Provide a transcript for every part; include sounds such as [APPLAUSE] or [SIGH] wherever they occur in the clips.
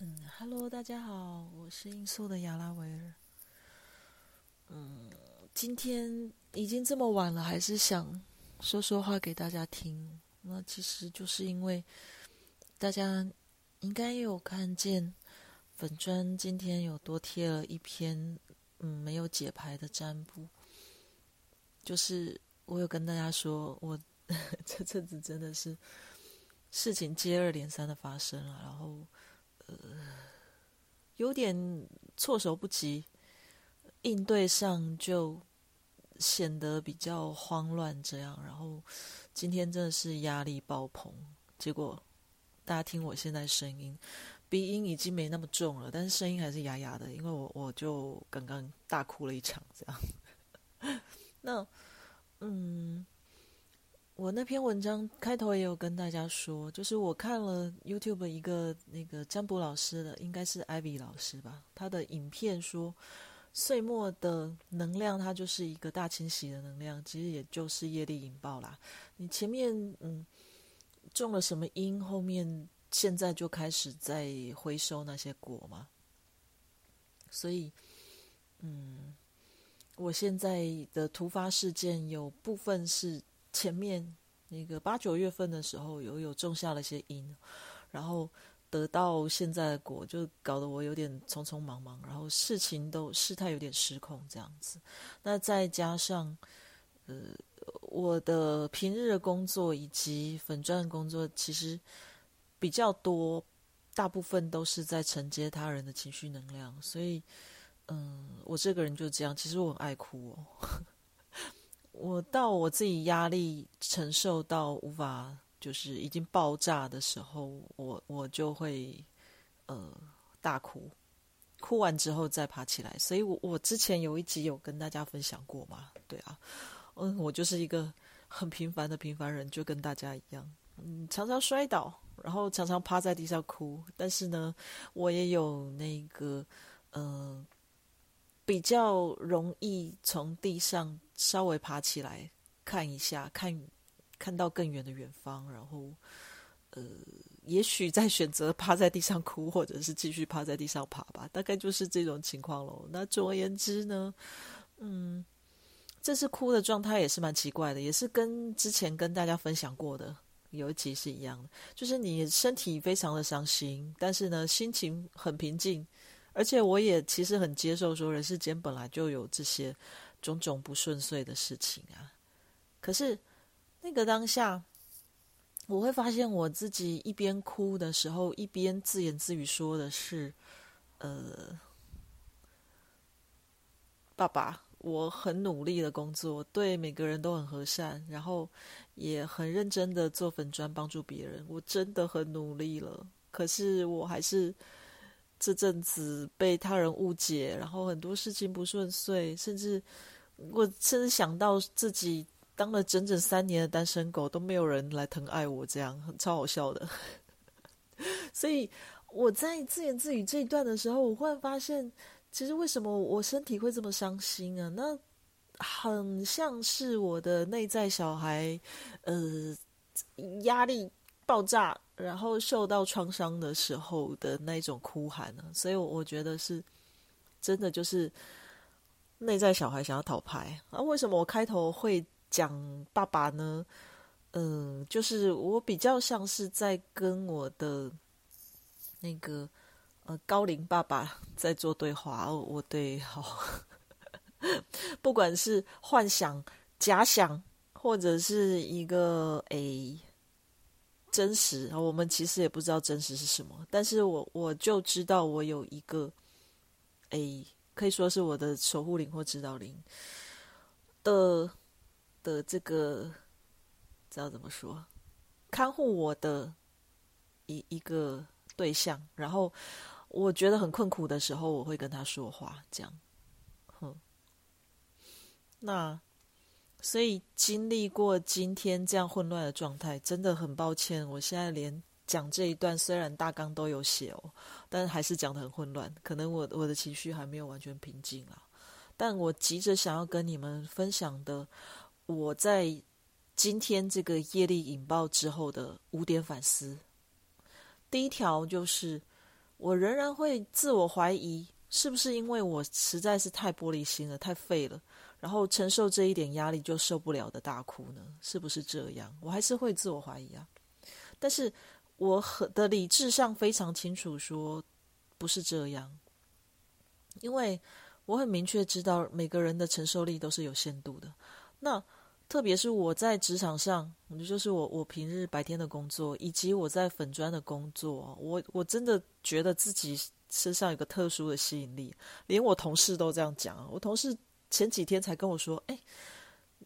嗯，Hello，大家好，我是音速的亚拉维尔。嗯，今天已经这么晚了，还是想说说话给大家听。那其实就是因为大家应该有看见粉砖今天有多贴了一篇嗯没有解牌的占卜，就是我有跟大家说，我 [LAUGHS] 这阵子真的是事情接二连三的发生了，然后。呃，有点措手不及，应对上就显得比较慌乱。这样，然后今天真的是压力爆棚。结果大家听我现在声音，鼻音已经没那么重了，但是声音还是哑哑的，因为我我就刚刚大哭了一场。这样，[LAUGHS] 那嗯。我那篇文章开头也有跟大家说，就是我看了 YouTube 一个那个占卜老师的，应该是 Ivy 老师吧，他的影片说，岁末的能量它就是一个大清洗的能量，其实也就是业力引爆啦。你前面嗯种了什么因，后面现在就开始在回收那些果嘛。所以嗯，我现在的突发事件有部分是。前面那个八九月份的时候，有有种下了些因，然后得到现在的果，就搞得我有点匆匆忙忙，然后事情都事态有点失控这样子。那再加上呃，我的平日的工作以及粉钻工作其实比较多，大部分都是在承接他人的情绪能量，所以嗯，我这个人就这样，其实我很爱哭哦。我到我自己压力承受到无法，就是已经爆炸的时候，我我就会呃大哭，哭完之后再爬起来。所以，我我之前有一集有跟大家分享过嘛，对啊，嗯，我就是一个很平凡的平凡人，就跟大家一样，嗯，常常摔倒，然后常常趴在地上哭。但是呢，我也有那个呃。比较容易从地上稍微爬起来看一下，看看到更远的远方，然后呃，也许再选择趴在地上哭，或者是继续趴在地上爬吧，大概就是这种情况喽。那总而言之呢，嗯，这次哭的状态也是蛮奇怪的，也是跟之前跟大家分享过的有一集是一样的，就是你身体非常的伤心，但是呢，心情很平静。而且我也其实很接受，说人世间本来就有这些种种不顺遂的事情啊。可是那个当下，我会发现我自己一边哭的时候，一边自言自语说的是：“呃，爸爸，我很努力的工作，对每个人都很和善，然后也很认真的做粉砖帮助别人。我真的很努力了，可是我还是。”这阵子被他人误解，然后很多事情不顺遂，甚至我甚至想到自己当了整整三年的单身狗，都没有人来疼爱我，这样超好笑的。[LAUGHS] 所以我在自言自语这一段的时候，我忽然发现，其实为什么我身体会这么伤心啊？那很像是我的内在小孩，呃，压力爆炸。然后受到创伤的时候的那种哭喊呢，所以我觉得是真的，就是内在小孩想要讨牌啊。为什么我开头会讲爸爸呢？嗯，就是我比较像是在跟我的那个呃高龄爸爸 [LAUGHS] 在做对话。哦，我对好，[LAUGHS] 不管是幻想、假想，或者是一个诶。真实，我们其实也不知道真实是什么，但是我我就知道我有一个，诶，可以说是我的守护灵或指导灵的的这个，知道怎么说，看护我的一一个对象，然后我觉得很困苦的时候，我会跟他说话，这样，哼，那。所以经历过今天这样混乱的状态，真的很抱歉。我现在连讲这一段，虽然大纲都有写哦，但还是讲的很混乱。可能我我的情绪还没有完全平静啊。但我急着想要跟你们分享的，我在今天这个业力引爆之后的五点反思。第一条就是，我仍然会自我怀疑，是不是因为我实在是太玻璃心了，太废了，然后承受这一点压力就受不了的大哭呢？是不是这样？我还是会自我怀疑啊。但是我很的理智上非常清楚，说不是这样，因为我很明确知道每个人的承受力都是有限度的。那特别是我在职场上，就是我我平日白天的工作，以及我在粉砖的工作，我我真的觉得自己身上有个特殊的吸引力，连我同事都这样讲。我同事前几天才跟我说：“哎，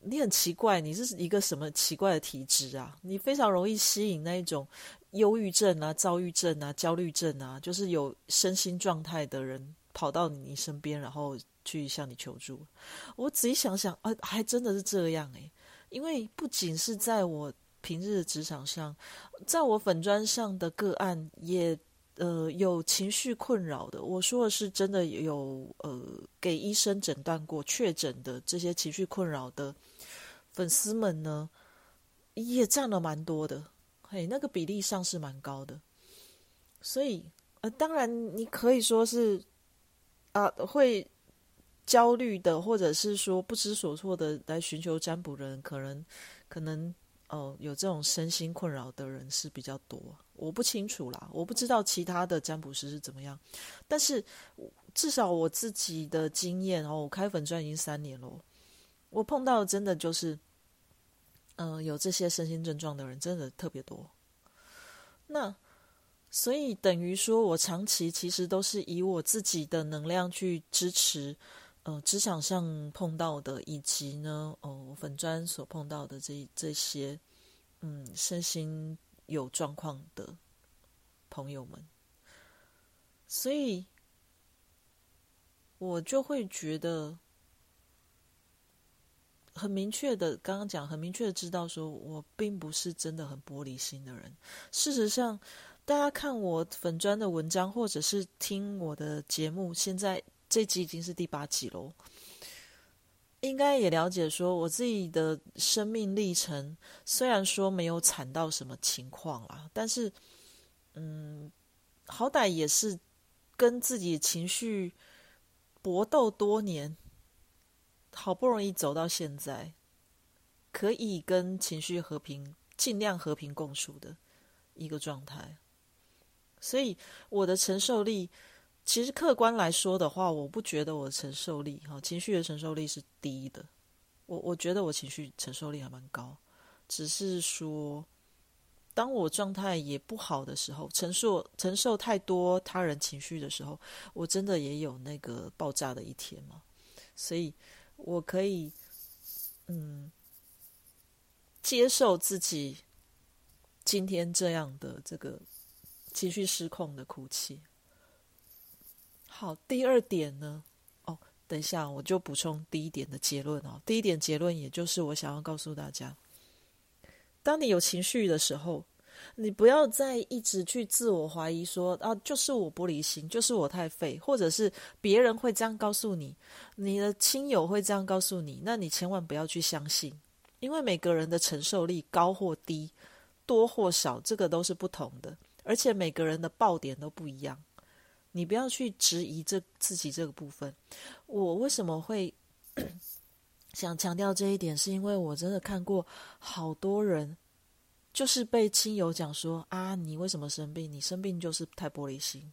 你很奇怪，你是一个什么奇怪的体质啊？你非常容易吸引那一种忧郁症啊、躁郁症啊、焦虑症啊，就是有身心状态的人跑到你身边，然后。”去向你求助，我仔细想想，啊，还真的是这样诶。因为不仅是在我平日的职场上，在我粉砖上的个案也呃有情绪困扰的。我说的是真的有呃给医生诊断过确诊的这些情绪困扰的粉丝们呢，也占了蛮多的，嘿，那个比例上是蛮高的。所以呃，当然你可以说是啊会。焦虑的，或者是说不知所措的来寻求占卜的人，可能，可能，哦，有这种身心困扰的人是比较多。我不清楚啦，我不知道其他的占卜师是怎么样。但是至少我自己的经验哦，我开粉钻已经三年了，我碰到真的就是，嗯，有这些身心症状的人真的特别多。那所以等于说我长期其实都是以我自己的能量去支持。呃，职场上碰到的，以及呢，哦，粉砖所碰到的这这些，嗯，身心有状况的朋友们，所以我就会觉得很明确的，刚刚讲很明确的知道，说我并不是真的很玻璃心的人。事实上，大家看我粉砖的文章，或者是听我的节目，现在。这集已经是第八集喽，应该也了解说，我自己的生命历程虽然说没有惨到什么情况啦，但是，嗯，好歹也是跟自己情绪搏斗多年，好不容易走到现在，可以跟情绪和平尽量和平共处的一个状态，所以我的承受力。其实客观来说的话，我不觉得我的承受力哈，情绪的承受力是低的。我我觉得我情绪承受力还蛮高，只是说，当我状态也不好的时候，承受承受太多他人情绪的时候，我真的也有那个爆炸的一天嘛。所以我可以嗯接受自己今天这样的这个情绪失控的哭泣。好，第二点呢？哦，等一下，我就补充第一点的结论哦。第一点结论，也就是我想要告诉大家：当你有情绪的时候，你不要再一直去自我怀疑，说啊，就是我玻璃心，就是我太废，或者是别人会这样告诉你，你的亲友会这样告诉你，那你千万不要去相信，因为每个人的承受力高或低，多或少，这个都是不同的，而且每个人的爆点都不一样。你不要去质疑这自己这个部分。我为什么会想强调这一点？是因为我真的看过好多人，就是被亲友讲说啊，你为什么生病？你生病就是太玻璃心。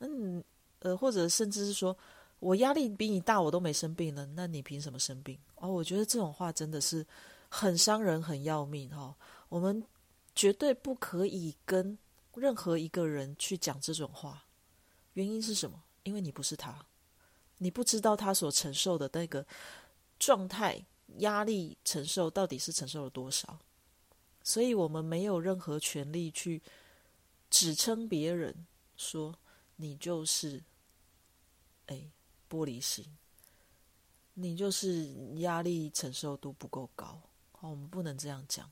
嗯，呃，或者甚至是说我压力比你大，我都没生病了，那你凭什么生病？哦，我觉得这种话真的是很伤人，很要命哈。我们绝对不可以跟任何一个人去讲这种话。原因是什么？因为你不是他，你不知道他所承受的那个状态、压力承受到底是承受了多少，所以我们没有任何权利去指称别人说你就是哎玻璃心，你就是压力承受度不够高。好，我们不能这样讲。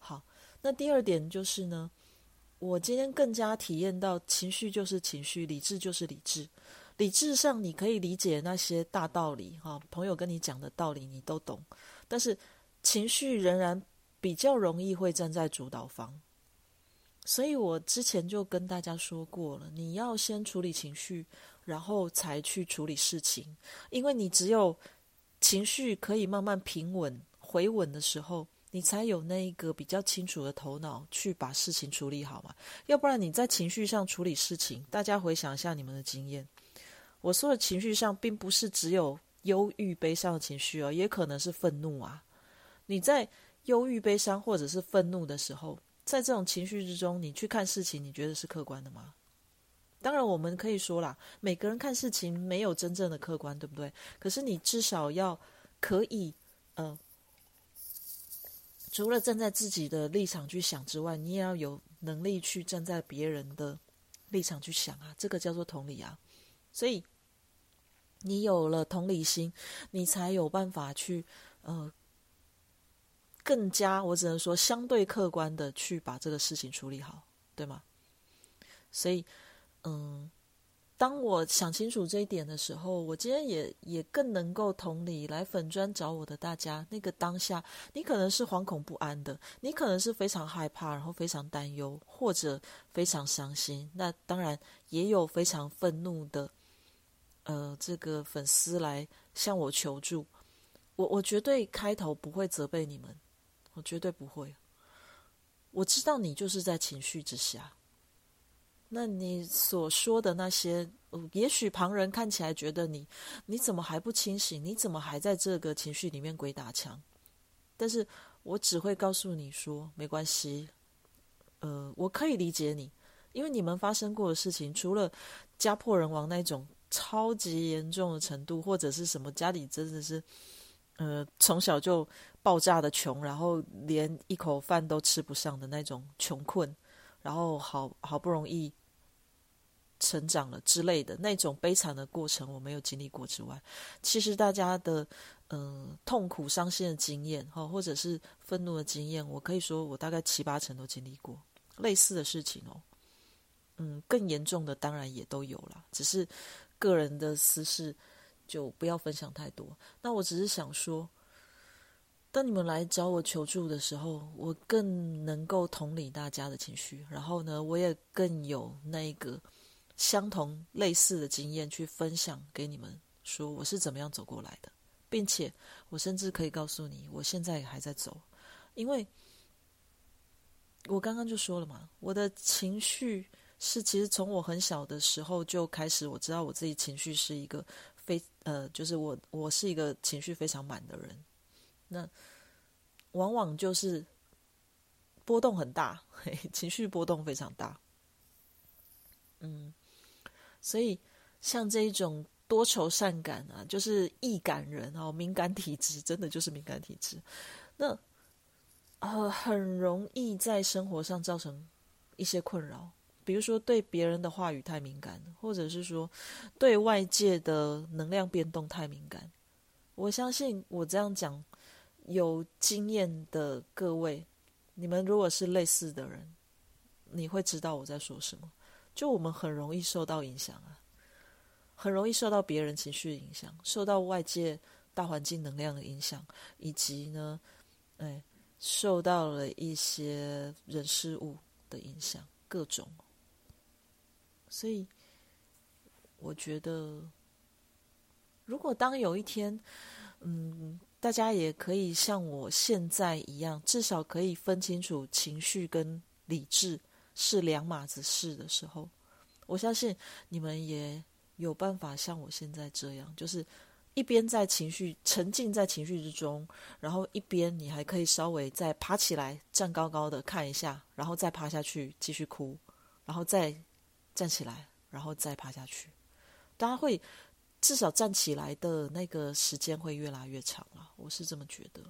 好，那第二点就是呢。我今天更加体验到，情绪就是情绪，理智就是理智。理智上你可以理解那些大道理，哈，朋友跟你讲的道理你都懂，但是情绪仍然比较容易会站在主导方。所以我之前就跟大家说过了，你要先处理情绪，然后才去处理事情，因为你只有情绪可以慢慢平稳、回稳的时候，你才有那一个比较清楚的头脑去把事情处理好嘛。要不然你在情绪上处理事情，大家回想一下你们的经验。我说的情绪上，并不是只有忧郁、悲伤的情绪哦，也可能是愤怒啊。你在忧郁、悲伤或者是愤怒的时候。在这种情绪之中，你去看事情，你觉得是客观的吗？当然，我们可以说啦，每个人看事情没有真正的客观，对不对？可是你至少要可以，呃，除了站在自己的立场去想之外，你也要有能力去站在别人的立场去想啊，这个叫做同理啊。所以，你有了同理心，你才有办法去，呃。更加，我只能说相对客观的去把这个事情处理好，对吗？所以，嗯，当我想清楚这一点的时候，我今天也也更能够同理来粉砖找我的大家。那个当下，你可能是惶恐不安的，你可能是非常害怕，然后非常担忧，或者非常伤心。那当然也有非常愤怒的，呃，这个粉丝来向我求助。我我绝对开头不会责备你们。我绝对不会。我知道你就是在情绪之下。那你所说的那些，也许旁人看起来觉得你，你怎么还不清醒？你怎么还在这个情绪里面鬼打墙？但是我只会告诉你说，没关系。呃，我可以理解你，因为你们发生过的事情，除了家破人亡那种超级严重的程度，或者是什么家里真的是。呃，从小就爆炸的穷，然后连一口饭都吃不上的那种穷困，然后好好不容易成长了之类的那种悲惨的过程，我没有经历过之外，其实大家的嗯痛苦、伤心的经验，哈，或者是愤怒的经验，我可以说我大概七八成都经历过类似的事情哦。嗯，更严重的当然也都有了，只是个人的私事。就不要分享太多。那我只是想说，当你们来找我求助的时候，我更能够同理大家的情绪，然后呢，我也更有那个相同类似的经验去分享给你们，说我是怎么样走过来的，并且我甚至可以告诉你，我现在还在走，因为我刚刚就说了嘛，我的情绪是其实从我很小的时候就开始，我知道我自己情绪是一个。非呃，就是我，我是一个情绪非常满的人，那往往就是波动很大，情绪波动非常大。嗯，所以像这一种多愁善感啊，就是易感人哦，敏感体质，真的就是敏感体质，那呃，很容易在生活上造成一些困扰。比如说，对别人的话语太敏感，或者是说对外界的能量变动太敏感。我相信我这样讲，有经验的各位，你们如果是类似的人，你会知道我在说什么。就我们很容易受到影响啊，很容易受到别人情绪的影响，受到外界大环境能量的影响，以及呢，哎，受到了一些人事物的影响，各种。所以，我觉得，如果当有一天，嗯，大家也可以像我现在一样，至少可以分清楚情绪跟理智是两码子事的时候，我相信你们也有办法像我现在这样，就是一边在情绪沉浸在情绪之中，然后一边你还可以稍微再爬起来，站高高的看一下，然后再趴下去继续哭，然后再。站起来，然后再趴下去，大家会至少站起来的那个时间会越来越长了，我是这么觉得。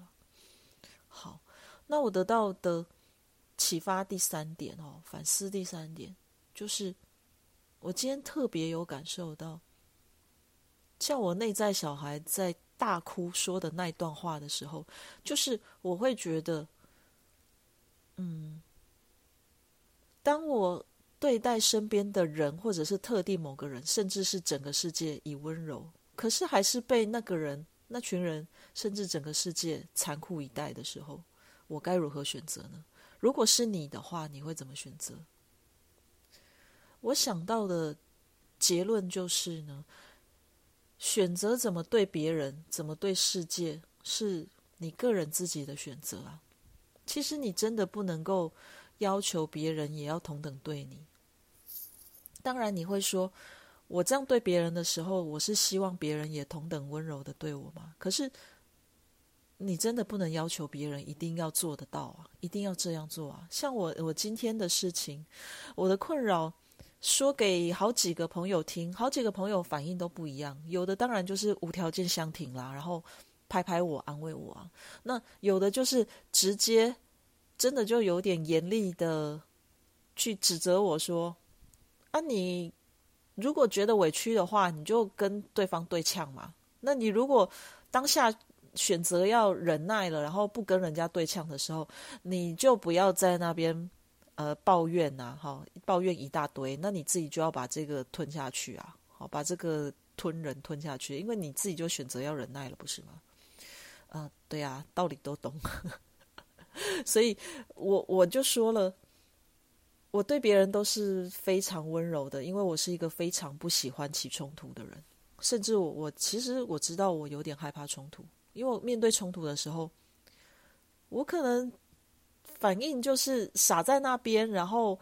好，那我得到的启发第三点哦，反思第三点，就是我今天特别有感受到，像我内在小孩在大哭说的那段话的时候，就是我会觉得，嗯，当我。对待身边的人，或者是特定某个人，甚至是整个世界以温柔，可是还是被那个人、那群人，甚至整个世界残酷以待的时候，我该如何选择呢？如果是你的话，你会怎么选择？我想到的结论就是呢，选择怎么对别人，怎么对世界，是你个人自己的选择啊。其实你真的不能够要求别人也要同等对你。当然，你会说，我这样对别人的时候，我是希望别人也同等温柔的对我吗？可是。你真的不能要求别人一定要做得到啊，一定要这样做啊！像我，我今天的事情，我的困扰，说给好几个朋友听，好几个朋友反应都不一样。有的当然就是无条件相挺啦，然后拍拍我，安慰我啊。那有的就是直接，真的就有点严厉的去指责我说：“啊，你如果觉得委屈的话，你就跟对方对呛嘛。那你如果当下。”选择要忍耐了，然后不跟人家对呛的时候，你就不要在那边呃抱怨呐，哈，抱怨一大堆，那你自己就要把这个吞下去啊，好，把这个吞人吞下去，因为你自己就选择要忍耐了，不是吗？啊，对啊，道理都懂，[LAUGHS] 所以我我就说了，我对别人都是非常温柔的，因为我是一个非常不喜欢起冲突的人，甚至我我其实我知道我有点害怕冲突。因为我面对冲突的时候，我可能反应就是傻在那边，然后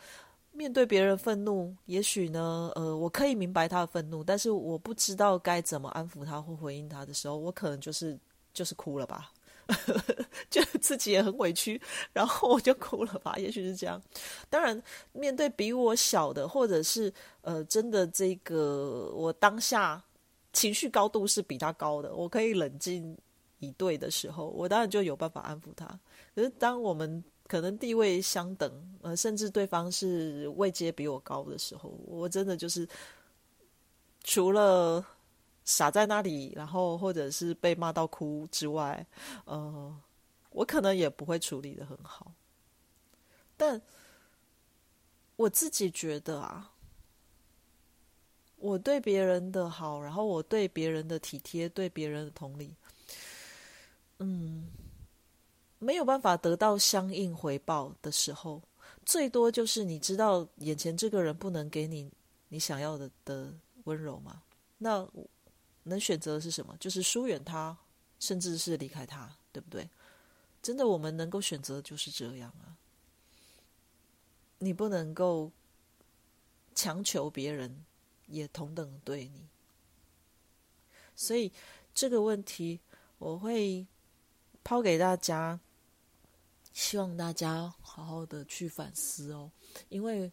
面对别人愤怒，也许呢，呃，我可以明白他的愤怒，但是我不知道该怎么安抚他或回应他的时候，我可能就是就是哭了吧，[LAUGHS] 就自己也很委屈，然后我就哭了吧，也许是这样。当然，面对比我小的，或者是呃，真的这个我当下情绪高度是比他高的，我可以冷静。一对的时候，我当然就有办法安抚他。可是当我们可能地位相等，呃，甚至对方是位阶比我高的时候，我真的就是除了傻在那里，然后或者是被骂到哭之外，呃，我可能也不会处理的很好。但我自己觉得啊，我对别人的好，然后我对别人的体贴，对别人的同理。嗯，没有办法得到相应回报的时候，最多就是你知道眼前这个人不能给你你想要的的温柔嘛？那能选择的是什么？就是疏远他，甚至是离开他，对不对？真的，我们能够选择就是这样啊。你不能够强求别人也同等对你，所以这个问题我会。抛给大家，希望大家好好的去反思哦。因为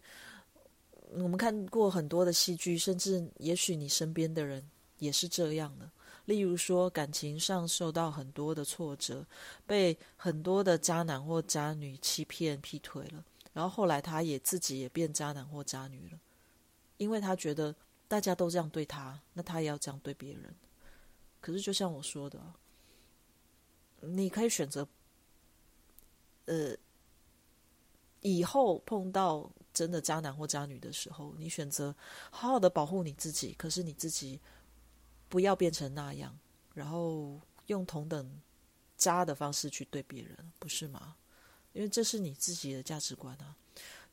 我们看过很多的戏剧，甚至也许你身边的人也是这样的。例如说，感情上受到很多的挫折，被很多的渣男或渣女欺骗、劈腿了，然后后来他也自己也变渣男或渣女了，因为他觉得大家都这样对他，那他也要这样对别人。可是就像我说的。你可以选择，呃，以后碰到真的渣男或渣女的时候，你选择好好的保护你自己。可是你自己不要变成那样，然后用同等渣的方式去对别人，不是吗？因为这是你自己的价值观啊。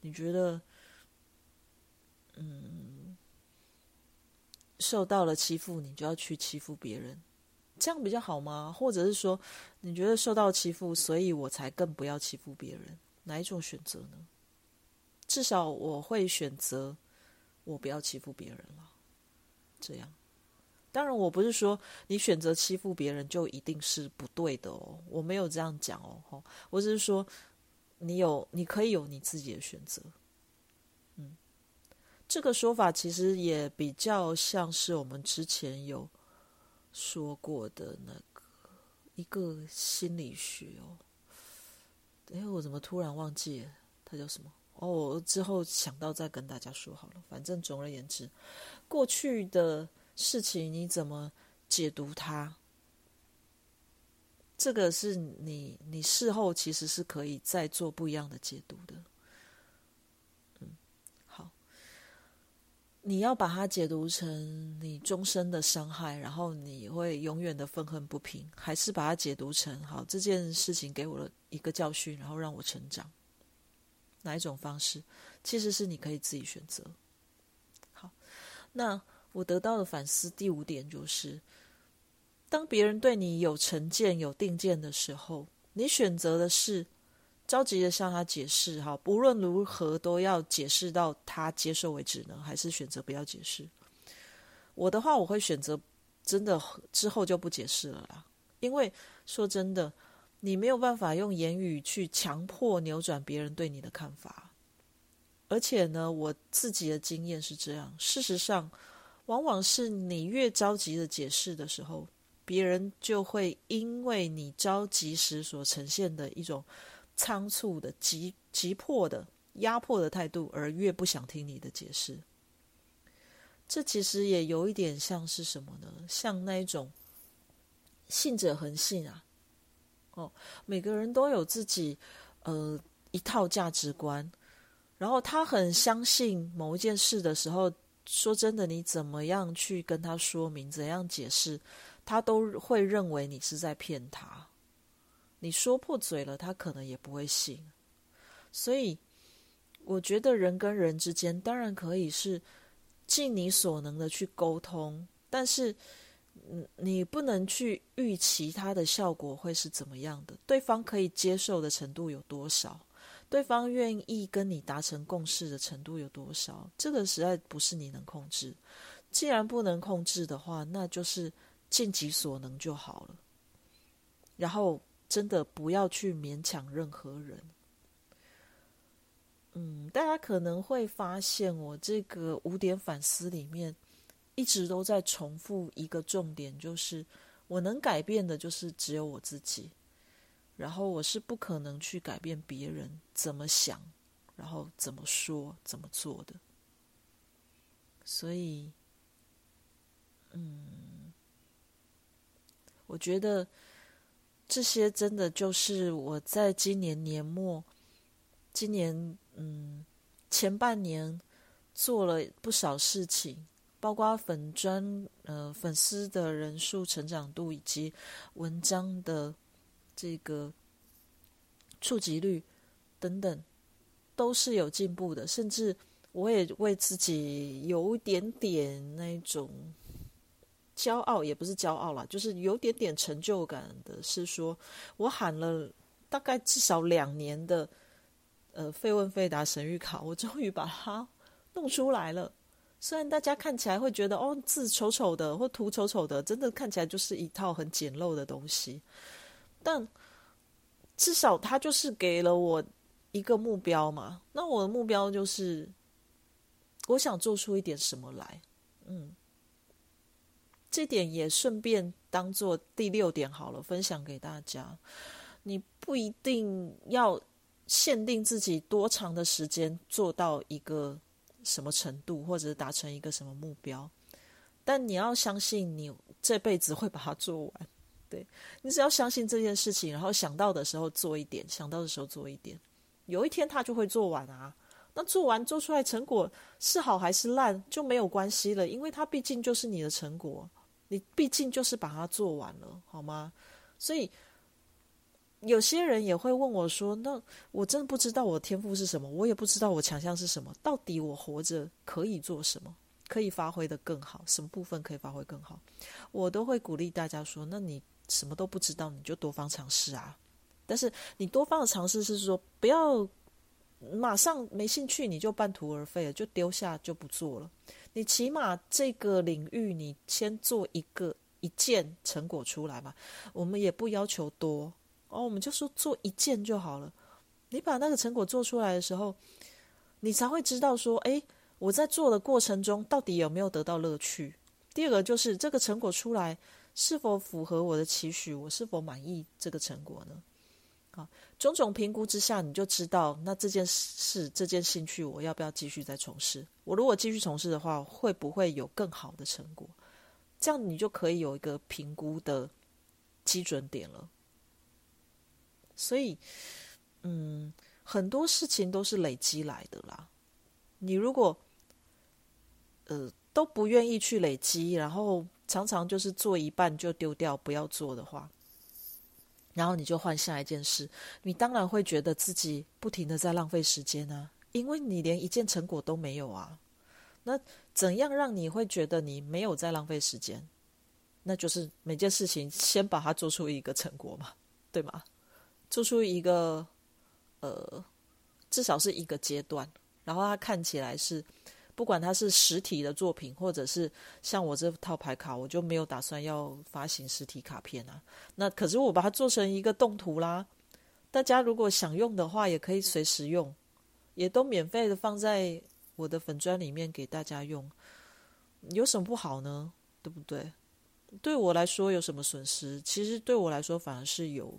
你觉得，嗯，受到了欺负，你就要去欺负别人？这样比较好吗？或者是说，你觉得受到欺负，所以我才更不要欺负别人？哪一种选择呢？至少我会选择我不要欺负别人了。这样，当然我不是说你选择欺负别人就一定是不对的哦，我没有这样讲哦。我只是说，你有你可以有你自己的选择。嗯，这个说法其实也比较像是我们之前有。说过的那个一个心理学哦，哎，我怎么突然忘记了？它叫什么？哦，我之后想到再跟大家说好了。反正总而言之，过去的事情你怎么解读它？这个是你你事后其实是可以再做不一样的解读的。嗯，好你要把它解读成你终身的伤害，然后你会永远的愤恨不平，还是把它解读成好这件事情给我了一个教训，然后让我成长？哪一种方式，其实是你可以自己选择。好，那我得到的反思第五点就是，当别人对你有成见、有定见的时候，你选择的是着急的向他解释，哈，无论如何都要解释到他接受为止呢，还是选择不要解释？我的话，我会选择真的之后就不解释了啦，因为说真的。你没有办法用言语去强迫扭转别人对你的看法，而且呢，我自己的经验是这样。事实上，往往是你越着急的解释的时候，别人就会因为你着急时所呈现的一种仓促的、急急迫的、压迫的态度，而越不想听你的解释。这其实也有一点像是什么呢？像那一种信者恒信啊。哦，每个人都有自己呃一套价值观，然后他很相信某一件事的时候，说真的，你怎么样去跟他说明，怎样解释，他都会认为你是在骗他。你说破嘴了，他可能也不会信。所以，我觉得人跟人之间当然可以是尽你所能的去沟通，但是。嗯，你不能去预期它的效果会是怎么样的，对方可以接受的程度有多少，对方愿意跟你达成共识的程度有多少，这个实在不是你能控制。既然不能控制的话，那就是尽己所能就好了。然后，真的不要去勉强任何人。嗯，大家可能会发现，我这个五点反思里面。一直都在重复一个重点，就是我能改变的，就是只有我自己。然后我是不可能去改变别人怎么想，然后怎么说、怎么做的。所以，嗯，我觉得这些真的就是我在今年年末、今年嗯前半年做了不少事情。包括粉砖呃粉丝的人数成长度以及文章的这个触及率等等，都是有进步的。甚至我也为自己有一点点那种骄傲，也不是骄傲啦，就是有点点成就感的，是说我喊了大概至少两年的呃费问费答神谕卡，我终于把它弄出来了。虽然大家看起来会觉得哦字丑丑的或图丑丑的，真的看起来就是一套很简陋的东西，但至少他就是给了我一个目标嘛。那我的目标就是，我想做出一点什么来。嗯，这点也顺便当做第六点好了，分享给大家。你不一定要限定自己多长的时间做到一个。什么程度，或者达成一个什么目标，但你要相信你这辈子会把它做完。对你只要相信这件事情，然后想到的时候做一点，想到的时候做一点，有一天他就会做完啊。那做完做出来成果是好还是烂就没有关系了，因为它毕竟就是你的成果，你毕竟就是把它做完了，好吗？所以。有些人也会问我说：“那我真的不知道我的天赋是什么，我也不知道我强项是什么。到底我活着可以做什么，可以发挥的更好？什么部分可以发挥更好？”我都会鼓励大家说：“那你什么都不知道，你就多方尝试啊！但是你多方的尝试是说，不要马上没兴趣你就半途而废了，就丢下就不做了。你起码这个领域你先做一个一件成果出来嘛。我们也不要求多。”哦，我们就说做一件就好了。你把那个成果做出来的时候，你才会知道说，哎，我在做的过程中到底有没有得到乐趣。第二个就是这个成果出来是否符合我的期许，我是否满意这个成果呢？啊，种种评估之下，你就知道那这件事、这件兴趣，我要不要继续再从事？我如果继续从事的话，会不会有更好的成果？这样你就可以有一个评估的基准点了。所以，嗯，很多事情都是累积来的啦。你如果，呃，都不愿意去累积，然后常常就是做一半就丢掉，不要做的话，然后你就换下一件事，你当然会觉得自己不停的在浪费时间啊，因为你连一件成果都没有啊。那怎样让你会觉得你没有在浪费时间？那就是每件事情先把它做出一个成果嘛，对吗？做出一个呃，至少是一个阶段，然后它看起来是，不管它是实体的作品，或者是像我这套牌卡，我就没有打算要发行实体卡片啊。那可是我把它做成一个动图啦，大家如果想用的话，也可以随时用，也都免费的放在我的粉砖里面给大家用，有什么不好呢？对不对？对我来说有什么损失？其实对我来说反而是有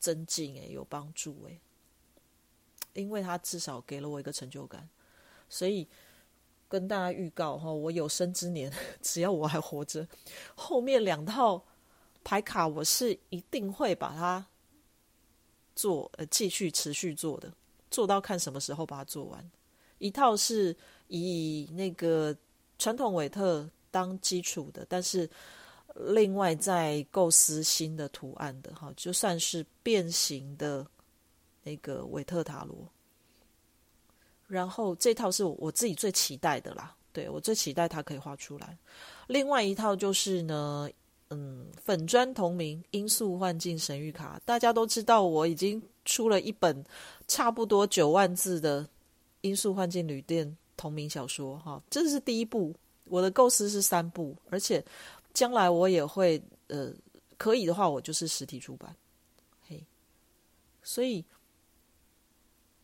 增进诶，有帮助诶，因为他至少给了我一个成就感。所以跟大家预告哈，我有生之年，[LAUGHS] 只要我还活着，后面两套牌卡我是一定会把它做呃继续持续做的，做到看什么时候把它做完。一套是以那个传统韦特当基础的，但是。另外，再构思新的图案的哈，就算是变形的那个韦特塔罗。然后这套是我自己最期待的啦，对我最期待它可以画出来。另外一套就是呢，嗯，粉砖同名音速幻境神谕卡，大家都知道我已经出了一本差不多九万字的音速幻境旅店同名小说哈，这是第一部，我的构思是三部，而且。将来我也会，呃，可以的话，我就是实体出版，嘿，所以，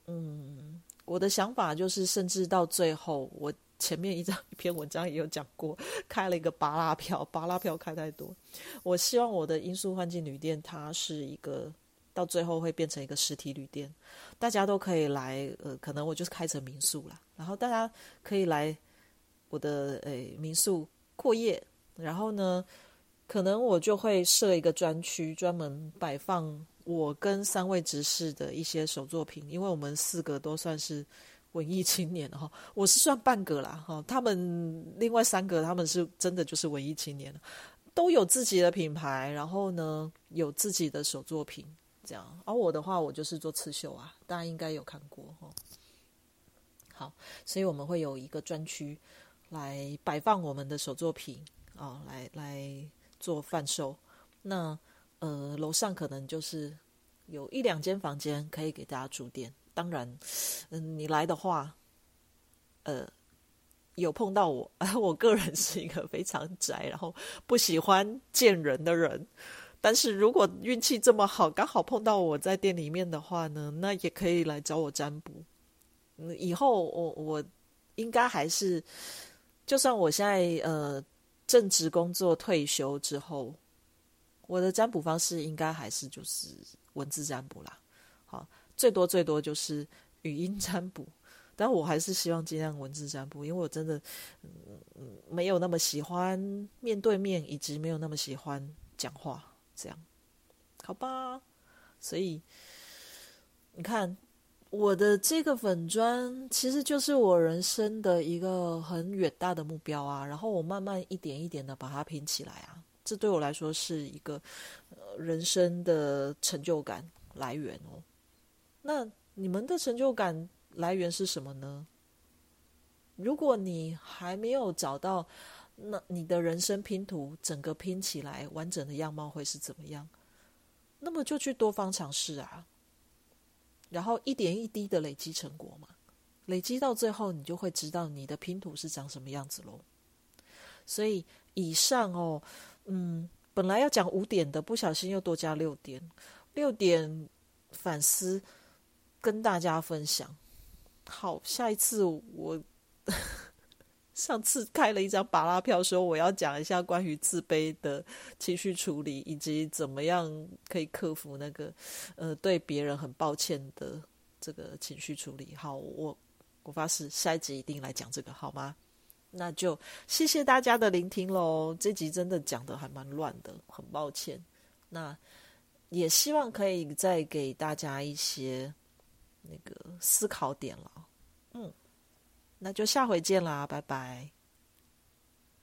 嗯，我的想法就是，甚至到最后，我前面一张一篇文章也有讲过，开了一个巴拉票，巴拉票开太多，我希望我的音速幻境旅店，它是一个到最后会变成一个实体旅店，大家都可以来，呃，可能我就是开成民宿了，然后大家可以来我的诶民宿过夜。然后呢，可能我就会设一个专区，专门摆放我跟三位执事的一些手作品，因为我们四个都算是文艺青年哈，我是算半个啦哈，他们另外三个他们是真的就是文艺青年，都有自己的品牌，然后呢有自己的手作品这样，而我的话我就是做刺绣啊，大家应该有看过哈。好，所以我们会有一个专区来摆放我们的手作品。啊，来来做贩售，那呃，楼上可能就是有一两间房间可以给大家住店。当然，嗯，你来的话，呃，有碰到我，[LAUGHS] 我个人是一个非常宅，然后不喜欢见人的人。但是如果运气这么好，刚好碰到我在店里面的话呢，那也可以来找我占卜。嗯，以后我我应该还是，就算我现在呃。正职工作退休之后，我的占卜方式应该还是就是文字占卜啦。好，最多最多就是语音占卜，但我还是希望尽量文字占卜，因为我真的嗯没有那么喜欢面对面，以及没有那么喜欢讲话这样，好吧？所以你看。我的这个粉砖其实就是我人生的一个很远大的目标啊，然后我慢慢一点一点的把它拼起来啊，这对我来说是一个人生的成就感来源哦。那你们的成就感来源是什么呢？如果你还没有找到，那你的人生拼图整个拼起来完整的样貌会是怎么样？那么就去多方尝试啊。然后一点一滴的累积成果嘛，累积到最后，你就会知道你的拼图是长什么样子喽。所以以上哦，嗯，本来要讲五点的，不小心又多加六点，六点反思跟大家分享。好，下一次我。[LAUGHS] 上次开了一张巴拉票，说我要讲一下关于自卑的情绪处理，以及怎么样可以克服那个呃对别人很抱歉的这个情绪处理。好，我我发誓下一集一定来讲这个，好吗？那就谢谢大家的聆听喽。这集真的讲的还蛮乱的，很抱歉。那也希望可以再给大家一些那个思考点了。嗯。那就下回见啦，拜拜。